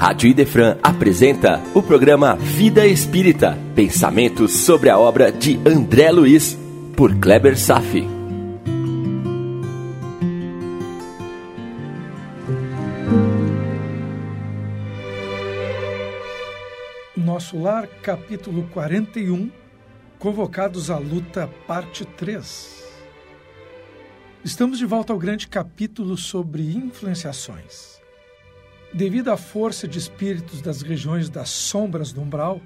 Rádio Idefran apresenta o programa Vida Espírita, pensamentos sobre a obra de André Luiz, por Kleber Safi. Nosso Lar, capítulo 41, Convocados à Luta, parte 3. Estamos de volta ao grande capítulo sobre influenciações. Devido à força de espíritos das regiões das sombras do umbral,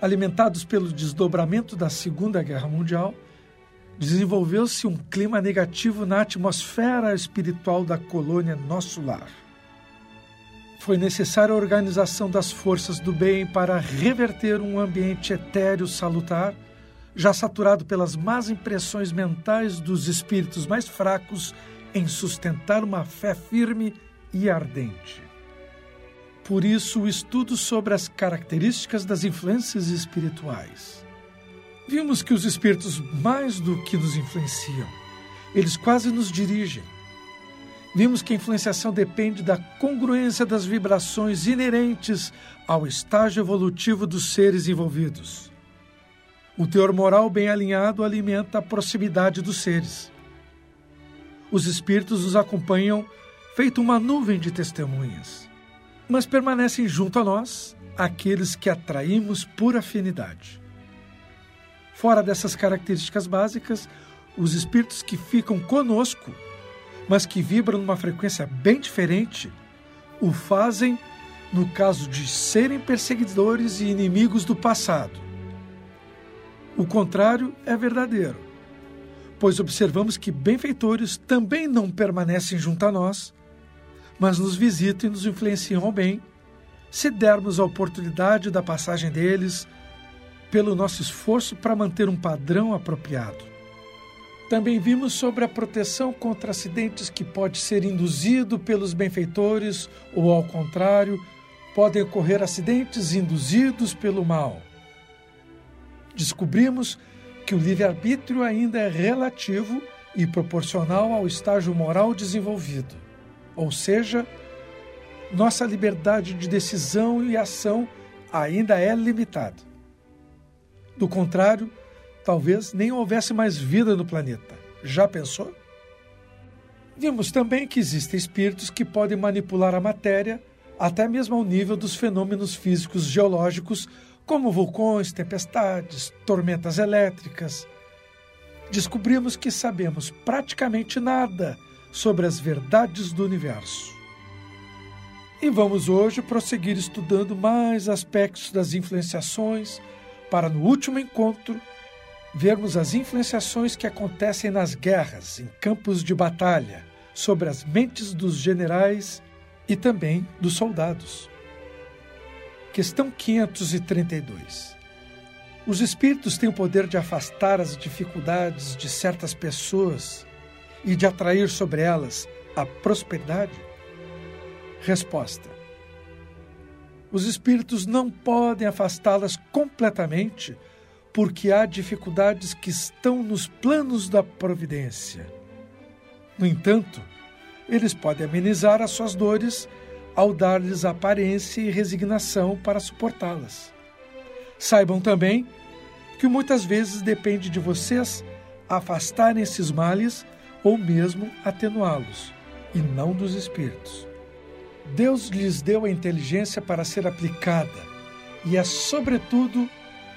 alimentados pelo desdobramento da Segunda Guerra Mundial, desenvolveu-se um clima negativo na atmosfera espiritual da colônia Nosso Lar. Foi necessária a organização das forças do bem para reverter um ambiente etéreo salutar, já saturado pelas más impressões mentais dos espíritos mais fracos em sustentar uma fé firme e ardente. Por isso, o estudo sobre as características das influências espirituais. Vimos que os espíritos, mais do que nos influenciam, eles quase nos dirigem. Vimos que a influenciação depende da congruência das vibrações inerentes ao estágio evolutivo dos seres envolvidos. O teor moral bem alinhado alimenta a proximidade dos seres. Os espíritos nos acompanham feito uma nuvem de testemunhas mas permanecem junto a nós aqueles que atraímos por afinidade. Fora dessas características básicas, os espíritos que ficam conosco, mas que vibram numa frequência bem diferente, o fazem no caso de serem perseguidores e inimigos do passado. O contrário é verdadeiro, pois observamos que benfeitores também não permanecem junto a nós mas nos visitam e nos influenciam ao bem, se dermos a oportunidade da passagem deles pelo nosso esforço para manter um padrão apropriado. Também vimos sobre a proteção contra acidentes que pode ser induzido pelos benfeitores ou, ao contrário, podem ocorrer acidentes induzidos pelo mal. Descobrimos que o livre-arbítrio ainda é relativo e proporcional ao estágio moral desenvolvido. Ou seja, nossa liberdade de decisão e ação ainda é limitada. Do contrário, talvez nem houvesse mais vida no planeta. Já pensou? Vimos também que existem espíritos que podem manipular a matéria até mesmo ao nível dos fenômenos físicos geológicos, como vulcões, tempestades, tormentas elétricas. Descobrimos que sabemos praticamente nada sobre as verdades do universo. E vamos hoje prosseguir estudando mais aspectos das influenciações, para no último encontro vermos as influenciações que acontecem nas guerras, em campos de batalha, sobre as mentes dos generais e também dos soldados. Questão 532. Os espíritos têm o poder de afastar as dificuldades de certas pessoas e de atrair sobre elas a prosperidade? Resposta: Os espíritos não podem afastá-las completamente porque há dificuldades que estão nos planos da providência. No entanto, eles podem amenizar as suas dores ao dar-lhes aparência e resignação para suportá-las. Saibam também que muitas vezes depende de vocês afastarem esses males ou mesmo atenuá-los, e não dos espíritos. Deus lhes deu a inteligência para ser aplicada, e é, sobretudo,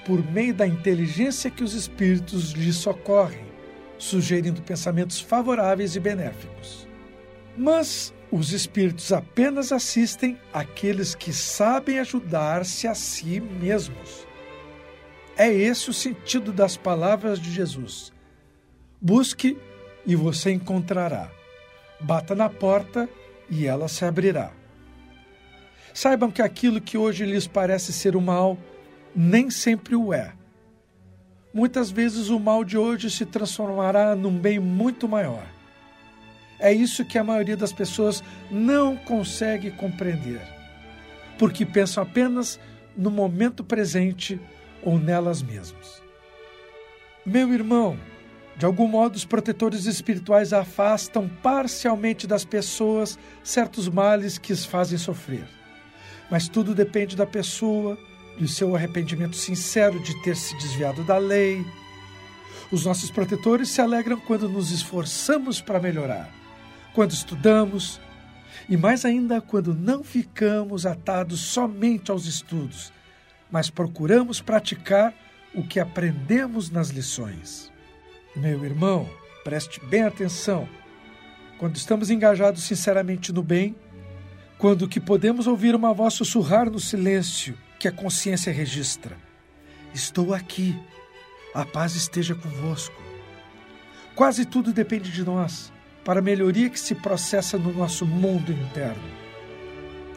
por meio da inteligência que os espíritos lhes socorrem, sugerindo pensamentos favoráveis e benéficos. Mas os espíritos apenas assistem aqueles que sabem ajudar-se a si mesmos. É esse o sentido das palavras de Jesus. Busque e você encontrará. Bata na porta e ela se abrirá. Saibam que aquilo que hoje lhes parece ser o mal, nem sempre o é. Muitas vezes o mal de hoje se transformará num bem muito maior. É isso que a maioria das pessoas não consegue compreender, porque pensam apenas no momento presente ou nelas mesmas. Meu irmão, de algum modo, os protetores espirituais afastam parcialmente das pessoas certos males que as fazem sofrer. Mas tudo depende da pessoa, do seu arrependimento sincero de ter se desviado da lei. Os nossos protetores se alegram quando nos esforçamos para melhorar, quando estudamos e mais ainda quando não ficamos atados somente aos estudos, mas procuramos praticar o que aprendemos nas lições. Meu irmão, preste bem atenção. Quando estamos engajados sinceramente no bem, quando que podemos ouvir uma voz sussurrar no silêncio que a consciência registra: Estou aqui, a paz esteja convosco. Quase tudo depende de nós, para a melhoria que se processa no nosso mundo interno.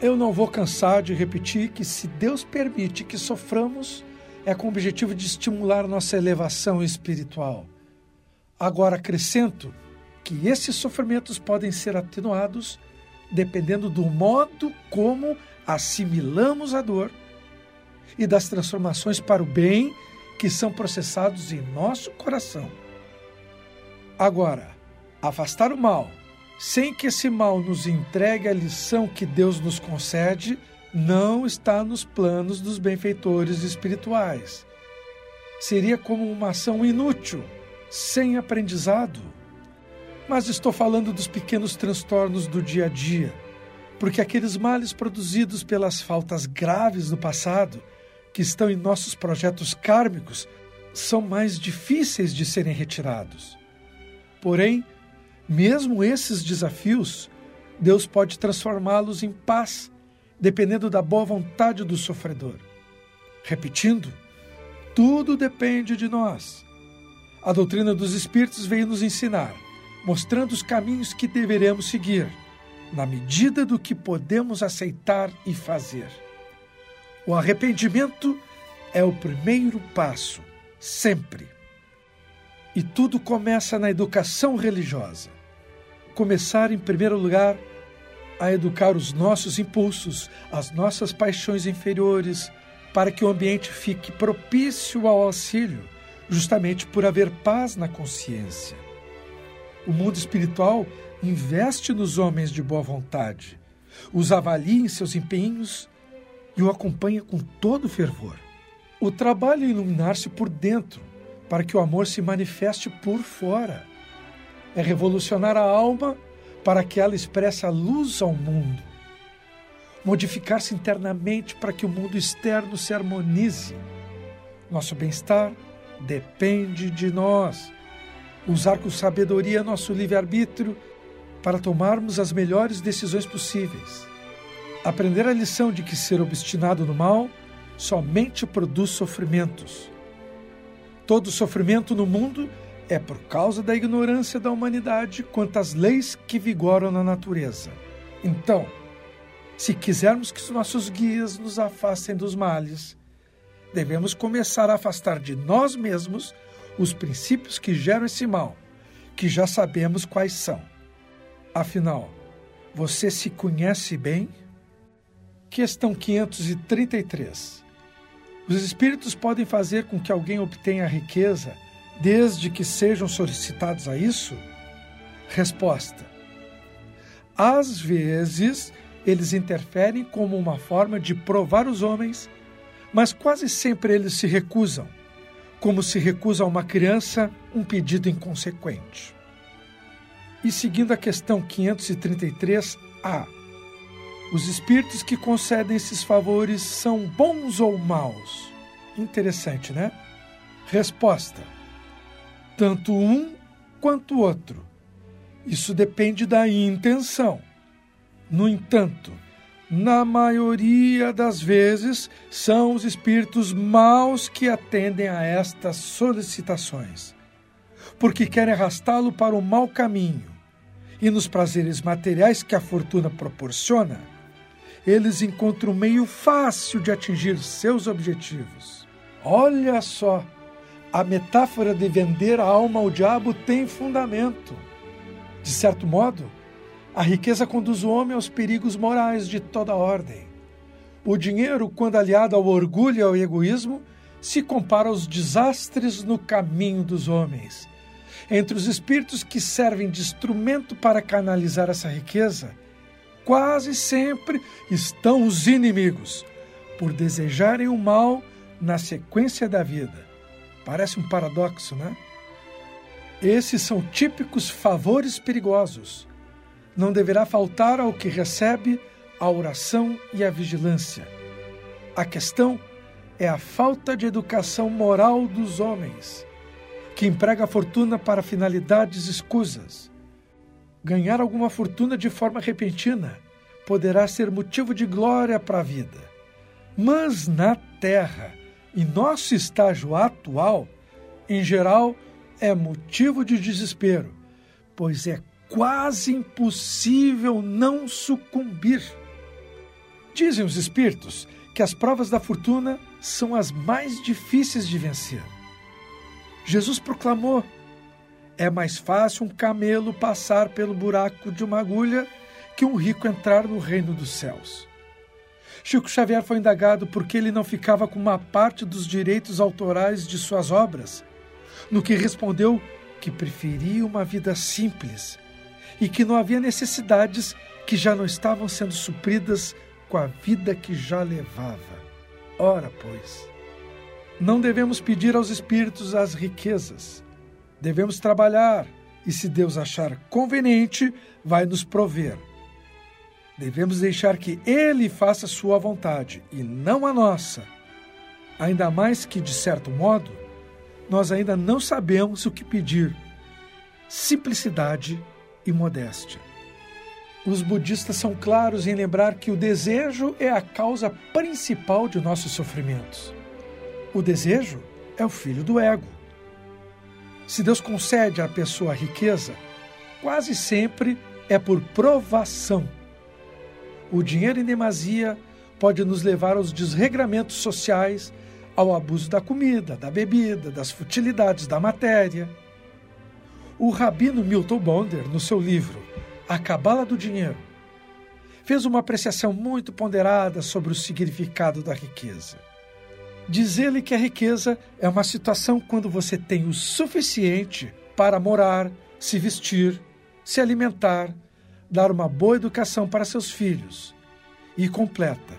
Eu não vou cansar de repetir que, se Deus permite que soframos, é com o objetivo de estimular nossa elevação espiritual. Agora acrescento que esses sofrimentos podem ser atenuados dependendo do modo como assimilamos a dor e das transformações para o bem que são processados em nosso coração. Agora, afastar o mal, sem que esse mal nos entregue a lição que Deus nos concede, não está nos planos dos benfeitores espirituais. Seria como uma ação inútil, sem aprendizado. Mas estou falando dos pequenos transtornos do dia a dia, porque aqueles males produzidos pelas faltas graves do passado, que estão em nossos projetos kármicos, são mais difíceis de serem retirados. Porém, mesmo esses desafios, Deus pode transformá-los em paz dependendo da boa vontade do sofredor. Repetindo, tudo depende de nós. A doutrina dos Espíritos veio nos ensinar, mostrando os caminhos que deveremos seguir, na medida do que podemos aceitar e fazer. O arrependimento é o primeiro passo, sempre. E tudo começa na educação religiosa. Começar, em primeiro lugar, a educar os nossos impulsos, as nossas paixões inferiores, para que o ambiente fique propício ao auxílio, justamente por haver paz na consciência. O mundo espiritual investe nos homens de boa vontade, os avalia em seus empenhos e o acompanha com todo fervor. O trabalho é iluminar-se por dentro, para que o amor se manifeste por fora. É revolucionar a alma para que ela expresse a luz ao mundo. Modificar-se internamente para que o mundo externo se harmonize. Nosso bem-estar depende de nós. Usar com sabedoria nosso livre-arbítrio para tomarmos as melhores decisões possíveis. Aprender a lição de que ser obstinado no mal somente produz sofrimentos. Todo sofrimento no mundo é por causa da ignorância da humanidade quanto às leis que vigoram na natureza. Então, se quisermos que os nossos guias nos afastem dos males, devemos começar a afastar de nós mesmos os princípios que geram esse mal, que já sabemos quais são. Afinal, você se conhece bem? Questão 533. Os espíritos podem fazer com que alguém obtenha riqueza desde que sejam solicitados a isso? Resposta: Às vezes, eles interferem como uma forma de provar os homens, mas quase sempre eles se recusam, como se recusa a uma criança um pedido inconsequente. E seguindo a questão 533A, os espíritos que concedem esses favores são bons ou maus? Interessante, né? Resposta: tanto um quanto outro. Isso depende da intenção. No entanto, na maioria das vezes, são os espíritos maus que atendem a estas solicitações, porque querem arrastá-lo para o mau caminho. E nos prazeres materiais que a fortuna proporciona, eles encontram um meio fácil de atingir seus objetivos. Olha só! a metáfora de vender a alma ao diabo tem fundamento. De certo modo, a riqueza conduz o homem aos perigos morais de toda ordem. O dinheiro, quando aliado ao orgulho e ao egoísmo, se compara aos desastres no caminho dos homens. Entre os espíritos que servem de instrumento para canalizar essa riqueza, quase sempre estão os inimigos, por desejarem o mal na sequência da vida. Parece um paradoxo, né? Esses são típicos favores perigosos. Não deverá faltar ao que recebe a oração e a vigilância. A questão é a falta de educação moral dos homens, que emprega a fortuna para finalidades escusas. Ganhar alguma fortuna de forma repentina poderá ser motivo de glória para a vida. Mas na Terra, em nosso estágio atual, em geral, é motivo de desespero, pois é quase impossível não sucumbir. Dizem os espíritos que as provas da fortuna são as mais difíceis de vencer. Jesus proclamou: é mais fácil um camelo passar pelo buraco de uma agulha que um rico entrar no reino dos céus. Chico Xavier foi indagado por que ele não ficava com uma parte dos direitos autorais de suas obras, no que respondeu que preferia uma vida simples e que não havia necessidades que já não estavam sendo supridas com a vida que já levava. Ora, pois, não devemos pedir aos espíritos as riquezas. Devemos trabalhar e, se Deus achar conveniente, vai nos prover. Devemos deixar que Ele faça sua vontade e não a nossa. Ainda mais que, de certo modo, nós ainda não sabemos o que pedir. Simplicidade e modéstia. Os budistas são claros em lembrar que o desejo é a causa principal de nossos sofrimentos. O desejo é o filho do ego. Se Deus concede à pessoa riqueza, quase sempre é por provação. O dinheiro em demasia pode nos levar aos desregramentos sociais, ao abuso da comida, da bebida, das futilidades da matéria. O rabino Milton Bonder, no seu livro a Cabala do Dinheiro, fez uma apreciação muito ponderada sobre o significado da riqueza. Diz ele que a riqueza é uma situação quando você tem o suficiente para morar, se vestir, se alimentar, dar uma boa educação para seus filhos e completa.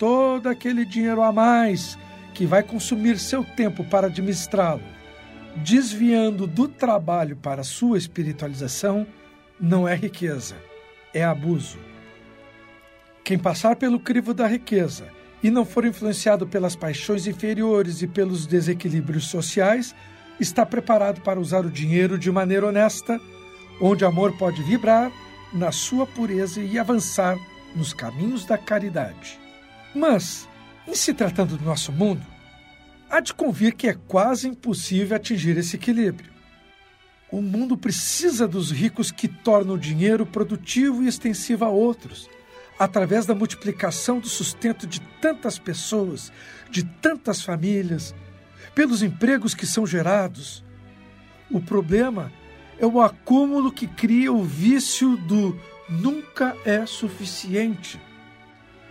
Todo aquele dinheiro a mais que vai consumir seu tempo para administrá-lo, desviando do trabalho para sua espiritualização, não é riqueza, é abuso. Quem passar pelo crivo da riqueza e não for influenciado pelas paixões inferiores e pelos desequilíbrios sociais, está preparado para usar o dinheiro de maneira honesta, onde amor pode vibrar na sua pureza e avançar nos caminhos da caridade. Mas, em se tratando do nosso mundo, há de convir que é quase impossível atingir esse equilíbrio. O mundo precisa dos ricos que tornam o dinheiro produtivo e extensivo a outros, através da multiplicação do sustento de tantas pessoas, de tantas famílias, pelos empregos que são gerados. O problema é o acúmulo que cria o vício do nunca é suficiente.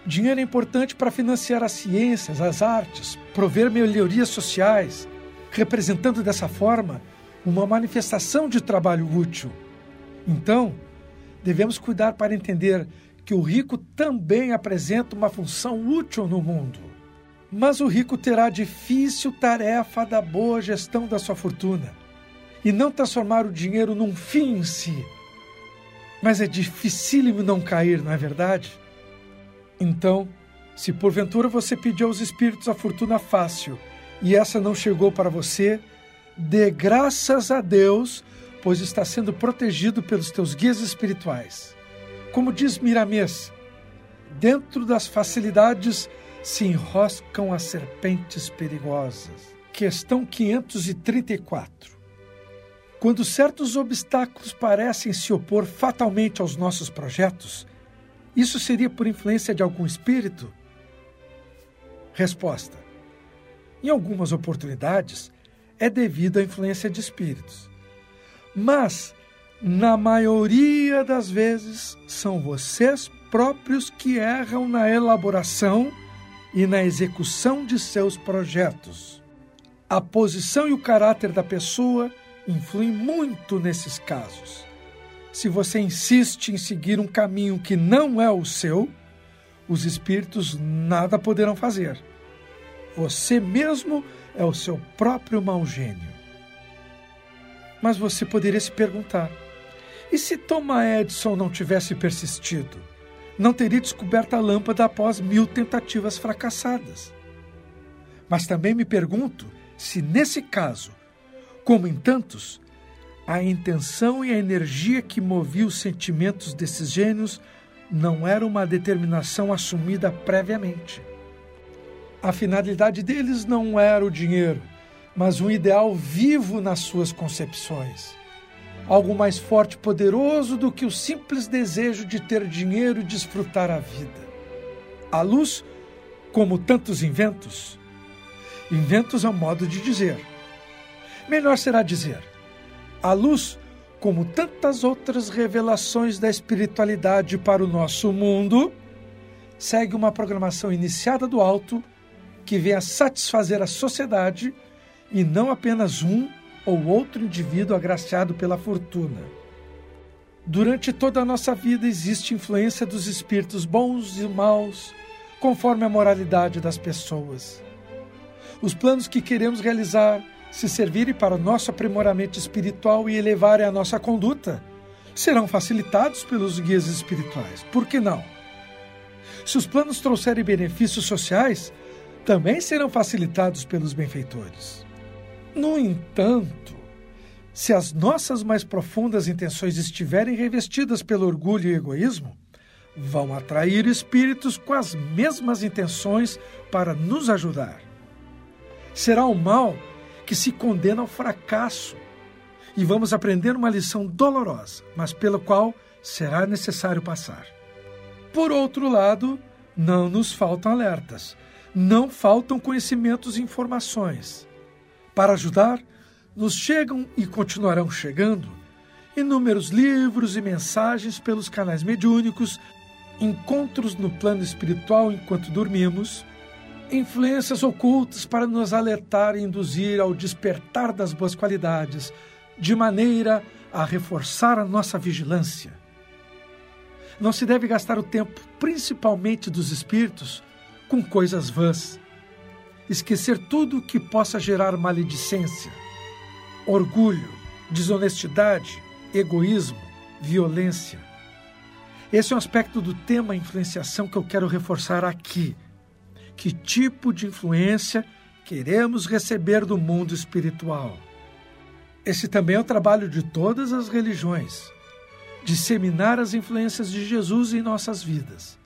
Dinheiro é importante para financiar as ciências, as artes, prover melhorias sociais, representando dessa forma uma manifestação de trabalho útil. Então, devemos cuidar para entender que o rico também apresenta uma função útil no mundo. Mas o rico terá a difícil tarefa da boa gestão da sua fortuna e não transformar o dinheiro num fim em si. Mas é dificílimo não cair, não é verdade? Então, se porventura você pediu aos espíritos a fortuna fácil e essa não chegou para você, Dê graças a Deus, pois está sendo protegido pelos teus guias espirituais. Como diz Miramês, dentro das facilidades se enroscam as serpentes perigosas. Questão 534. Quando certos obstáculos parecem se opor fatalmente aos nossos projetos, isso seria por influência de algum espírito? Resposta: Em algumas oportunidades, é devido à influência de espíritos. Mas, na maioria das vezes, são vocês próprios que erram na elaboração e na execução de seus projetos. A posição e o caráter da pessoa influem muito nesses casos. Se você insiste em seguir um caminho que não é o seu, os espíritos nada poderão fazer. Você mesmo é o seu próprio mau gênio. Mas você poderia se perguntar: e se Thomas Edison não tivesse persistido? Não teria descoberto a lâmpada após mil tentativas fracassadas. Mas também me pergunto se, nesse caso, como em tantos, a intenção e a energia que movia os sentimentos desses gênios não era uma determinação assumida previamente. A finalidade deles não era o dinheiro, mas um ideal vivo nas suas concepções. Algo mais forte e poderoso do que o simples desejo de ter dinheiro e desfrutar a vida. A luz, como tantos inventos, inventos é um modo de dizer. Melhor será dizer, a luz, como tantas outras revelações da espiritualidade para o nosso mundo, segue uma programação iniciada do alto que vem a satisfazer a sociedade e não apenas um ou outro indivíduo agraciado pela fortuna. Durante toda a nossa vida existe influência dos espíritos bons e maus, conforme a moralidade das pessoas. Os planos que queremos realizar, se servirem para o nosso aprimoramento espiritual e elevarem a nossa conduta, serão facilitados pelos guias espirituais. Por que não? Se os planos trouxerem benefícios sociais, também serão facilitados pelos benfeitores. No entanto, se as nossas mais profundas intenções estiverem revestidas pelo orgulho e egoísmo, vão atrair espíritos com as mesmas intenções para nos ajudar. Será o mal que se condena ao fracasso e vamos aprender uma lição dolorosa, mas pela qual será necessário passar. Por outro lado, não nos faltam alertas não faltam conhecimentos e informações. Para ajudar, nos chegam e continuarão chegando inúmeros livros e mensagens pelos canais mediúnicos, encontros no plano espiritual enquanto dormimos, influências ocultas para nos alertar e induzir ao despertar das boas qualidades, de maneira a reforçar a nossa vigilância. Não se deve gastar o tempo, principalmente dos espíritos, com coisas vãs. Esquecer tudo que possa gerar maledicência, orgulho, desonestidade, egoísmo, violência. Esse é um aspecto do tema influenciação que eu quero reforçar aqui. Que tipo de influência queremos receber do mundo espiritual? Esse também é o trabalho de todas as religiões disseminar as influências de Jesus em nossas vidas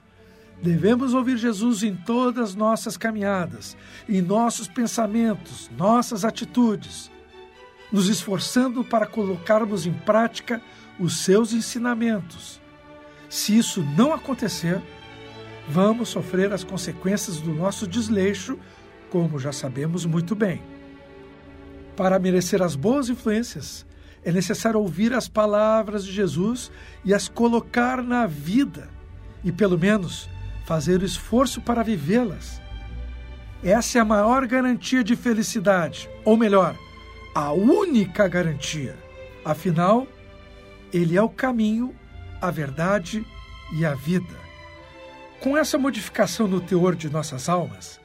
Devemos ouvir Jesus em todas as nossas caminhadas, em nossos pensamentos, nossas atitudes, nos esforçando para colocarmos em prática os seus ensinamentos. Se isso não acontecer, vamos sofrer as consequências do nosso desleixo, como já sabemos muito bem. Para merecer as boas influências, é necessário ouvir as palavras de Jesus e as colocar na vida, e pelo menos fazer o esforço para vivê-las. Essa é a maior garantia de felicidade, ou melhor, a única garantia. Afinal, ele é o caminho, a verdade e a vida. Com essa modificação no teor de nossas almas,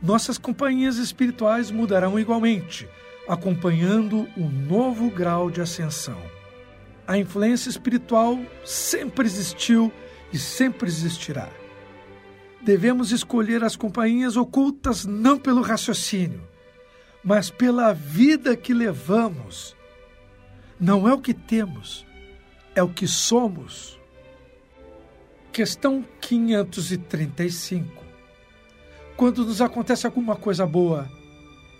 nossas companhias espirituais mudarão igualmente, acompanhando um novo grau de ascensão. A influência espiritual sempre existiu e sempre existirá devemos escolher as companhias ocultas não pelo raciocínio, mas pela vida que levamos. Não é o que temos, é o que somos. Questão 535. Quando nos acontece alguma coisa boa,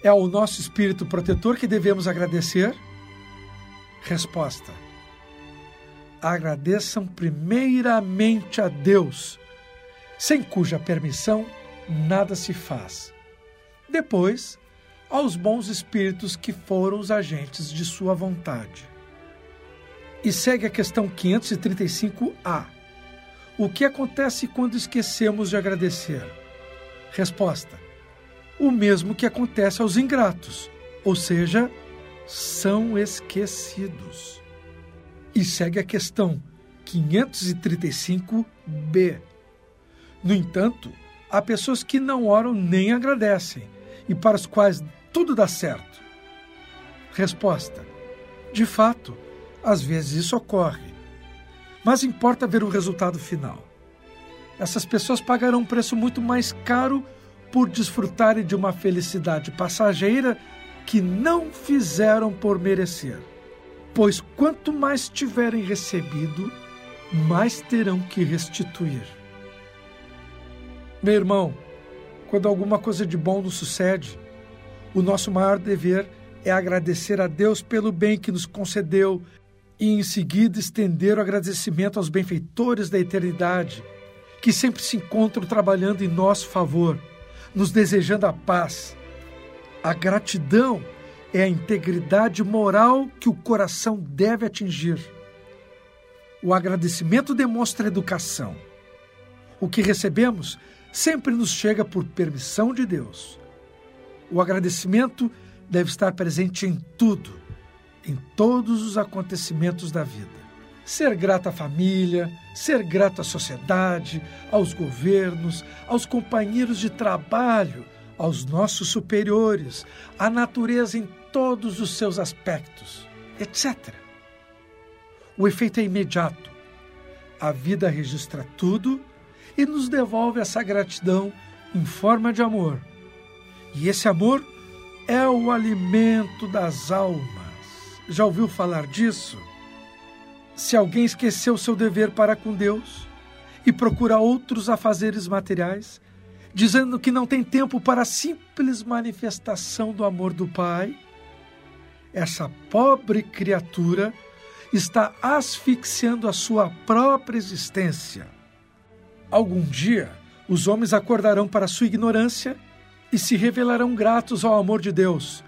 é ao nosso espírito protetor que devemos agradecer? Resposta: Agradeçam primeiramente a Deus sem cuja permissão nada se faz. Depois, aos bons espíritos que foram os agentes de sua vontade. E segue a questão 535A. O que acontece quando esquecemos de agradecer? Resposta: O mesmo que acontece aos ingratos, ou seja, são esquecidos. E segue a questão 535b. No entanto, há pessoas que não oram nem agradecem e para as quais tudo dá certo. Resposta: De fato, às vezes isso ocorre, mas importa ver o resultado final. Essas pessoas pagarão um preço muito mais caro por desfrutarem de uma felicidade passageira que não fizeram por merecer. Pois quanto mais tiverem recebido, mais terão que restituir. Meu irmão, quando alguma coisa de bom nos sucede, o nosso maior dever é agradecer a Deus pelo bem que nos concedeu e, em seguida, estender o agradecimento aos benfeitores da eternidade, que sempre se encontram trabalhando em nosso favor, nos desejando a paz. A gratidão é a integridade moral que o coração deve atingir. O agradecimento demonstra educação. O que recebemos sempre nos chega por permissão de Deus. O agradecimento deve estar presente em tudo, em todos os acontecimentos da vida. Ser grato à família, ser grato à sociedade, aos governos, aos companheiros de trabalho, aos nossos superiores, à natureza em todos os seus aspectos, etc. O efeito é imediato. A vida registra tudo e nos devolve essa gratidão em forma de amor. E esse amor é o alimento das almas. Já ouviu falar disso? Se alguém esqueceu seu dever para com Deus e procura outros afazeres materiais, dizendo que não tem tempo para a simples manifestação do amor do Pai, essa pobre criatura está asfixiando a sua própria existência. Algum dia, os homens acordarão para sua ignorância e se revelarão gratos ao amor de Deus,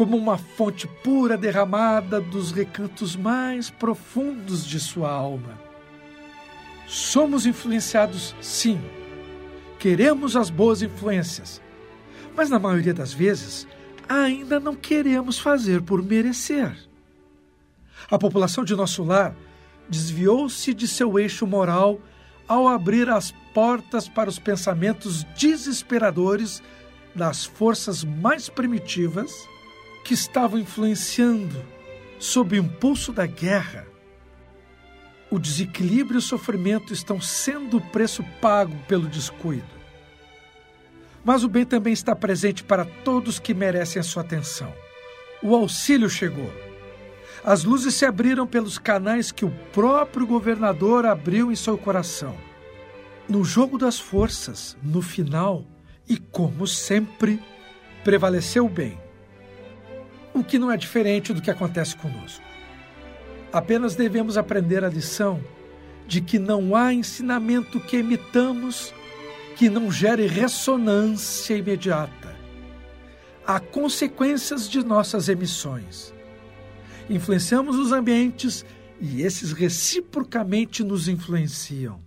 como uma fonte pura derramada dos recantos mais profundos de sua alma. Somos influenciados, sim. Queremos as boas influências, mas na maioria das vezes ainda não queremos fazer por merecer. A população de nosso lar desviou-se de seu eixo moral ao abrir as portas para os pensamentos desesperadores das forças mais primitivas que estavam influenciando, sob o impulso da guerra. O desequilíbrio e o sofrimento estão sendo o preço pago pelo descuido. Mas o bem também está presente para todos que merecem a sua atenção. O auxílio chegou. As luzes se abriram pelos canais que o próprio governador abriu em seu coração. No jogo das forças, no final, e como sempre, prevaleceu o bem. O que não é diferente do que acontece conosco. Apenas devemos aprender a lição de que não há ensinamento que emitamos que não gere ressonância imediata. Há consequências de nossas emissões influenciamos os ambientes e esses reciprocamente nos influenciam.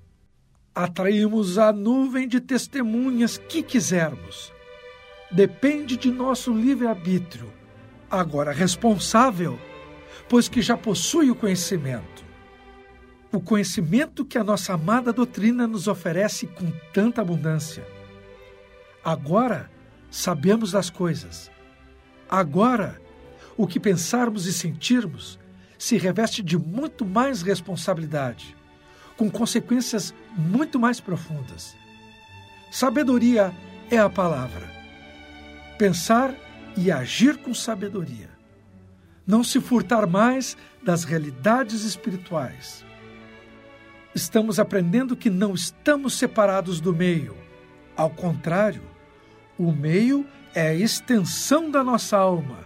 Atraímos a nuvem de testemunhas que quisermos. Depende de nosso livre-arbítrio, agora responsável, pois que já possui o conhecimento. O conhecimento que a nossa amada doutrina nos oferece com tanta abundância. Agora sabemos das coisas. Agora o que pensarmos e sentirmos se reveste de muito mais responsabilidade, com consequências muito mais profundas. Sabedoria é a palavra. Pensar e agir com sabedoria. Não se furtar mais das realidades espirituais. Estamos aprendendo que não estamos separados do meio. Ao contrário, o meio é a extensão da nossa alma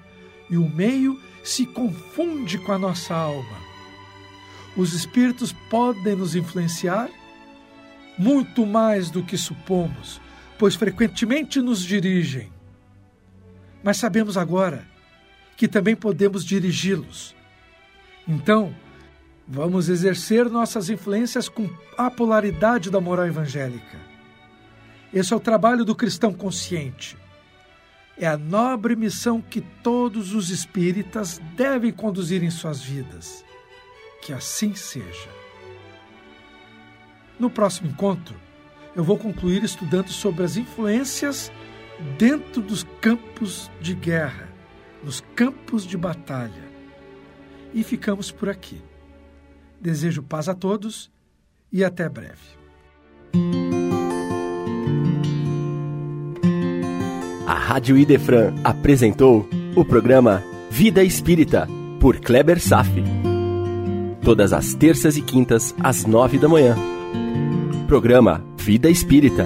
e o meio se confunde com a nossa alma. Os espíritos podem nos influenciar muito mais do que supomos, pois frequentemente nos dirigem. Mas sabemos agora que também podemos dirigi-los. Então, vamos exercer nossas influências com a polaridade da moral evangélica. Esse é o trabalho do cristão consciente é a nobre missão que todos os espíritas devem conduzir em suas vidas. Que assim seja. No próximo encontro, eu vou concluir estudando sobre as influências dentro dos campos de guerra, nos campos de batalha. E ficamos por aqui. Desejo paz a todos e até breve. A Rádio Idefran apresentou o programa Vida Espírita, por Kleber Safi. Todas as terças e quintas, às nove da manhã. Programa Vida Espírita